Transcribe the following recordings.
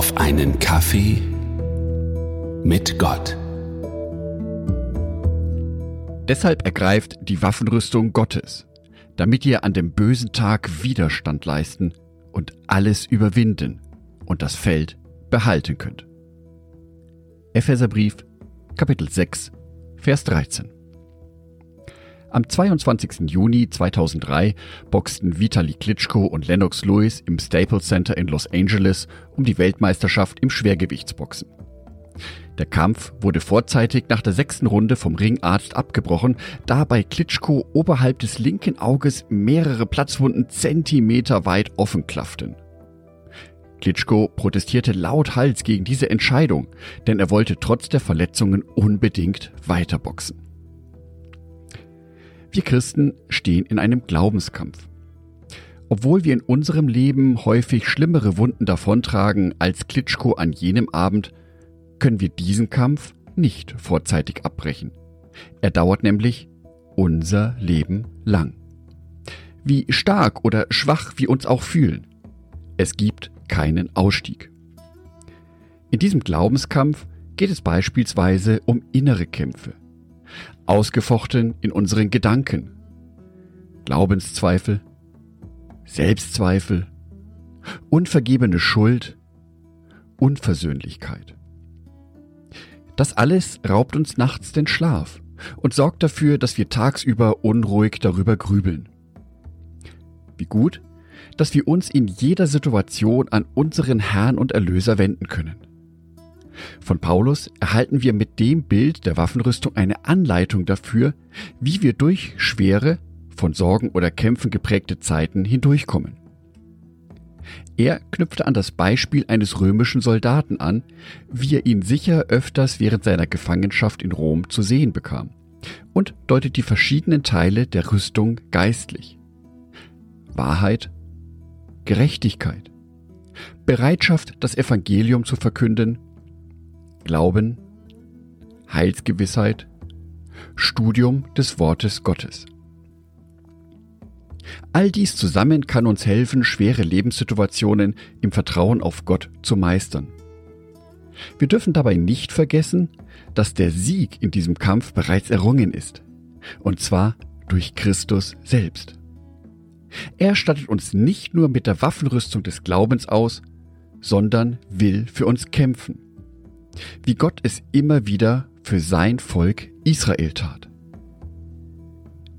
auf einen Kaffee mit Gott. Deshalb ergreift die Waffenrüstung Gottes, damit ihr an dem bösen Tag Widerstand leisten und alles überwinden und das Feld behalten könnt. Epheserbrief, Kapitel 6, Vers 13. Am 22. Juni 2003 boxten Vitali Klitschko und Lennox Lewis im Staples Center in Los Angeles um die Weltmeisterschaft im Schwergewichtsboxen. Der Kampf wurde vorzeitig nach der sechsten Runde vom Ringarzt abgebrochen, da bei Klitschko oberhalb des linken Auges mehrere Platzwunden Zentimeter weit offen klafften. Klitschko protestierte lauthals gegen diese Entscheidung, denn er wollte trotz der Verletzungen unbedingt weiterboxen. Wir Christen stehen in einem Glaubenskampf. Obwohl wir in unserem Leben häufig schlimmere Wunden davontragen als Klitschko an jenem Abend, können wir diesen Kampf nicht vorzeitig abbrechen. Er dauert nämlich unser Leben lang. Wie stark oder schwach wir uns auch fühlen, es gibt keinen Ausstieg. In diesem Glaubenskampf geht es beispielsweise um innere Kämpfe ausgefochten in unseren Gedanken. Glaubenszweifel, Selbstzweifel, unvergebene Schuld, Unversöhnlichkeit. Das alles raubt uns nachts den Schlaf und sorgt dafür, dass wir tagsüber unruhig darüber grübeln. Wie gut, dass wir uns in jeder Situation an unseren Herrn und Erlöser wenden können. Von Paulus erhalten wir mit dem Bild der Waffenrüstung eine Anleitung dafür, wie wir durch schwere, von Sorgen oder Kämpfen geprägte Zeiten hindurchkommen. Er knüpfte an das Beispiel eines römischen Soldaten an, wie er ihn sicher öfters während seiner Gefangenschaft in Rom zu sehen bekam, und deutet die verschiedenen Teile der Rüstung geistlich. Wahrheit, Gerechtigkeit, Bereitschaft, das Evangelium zu verkünden Glauben, Heilsgewissheit, Studium des Wortes Gottes. All dies zusammen kann uns helfen, schwere Lebenssituationen im Vertrauen auf Gott zu meistern. Wir dürfen dabei nicht vergessen, dass der Sieg in diesem Kampf bereits errungen ist, und zwar durch Christus selbst. Er stattet uns nicht nur mit der Waffenrüstung des Glaubens aus, sondern will für uns kämpfen wie Gott es immer wieder für sein Volk Israel tat.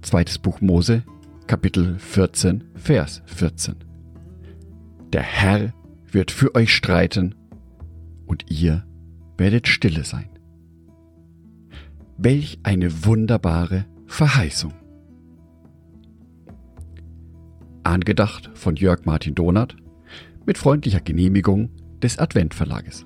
Zweites Buch Mose, Kapitel 14, Vers 14. Der Herr wird für euch streiten und ihr werdet stille sein. Welch eine wunderbare Verheißung. Angedacht von Jörg Martin Donath mit freundlicher Genehmigung des Adventverlages.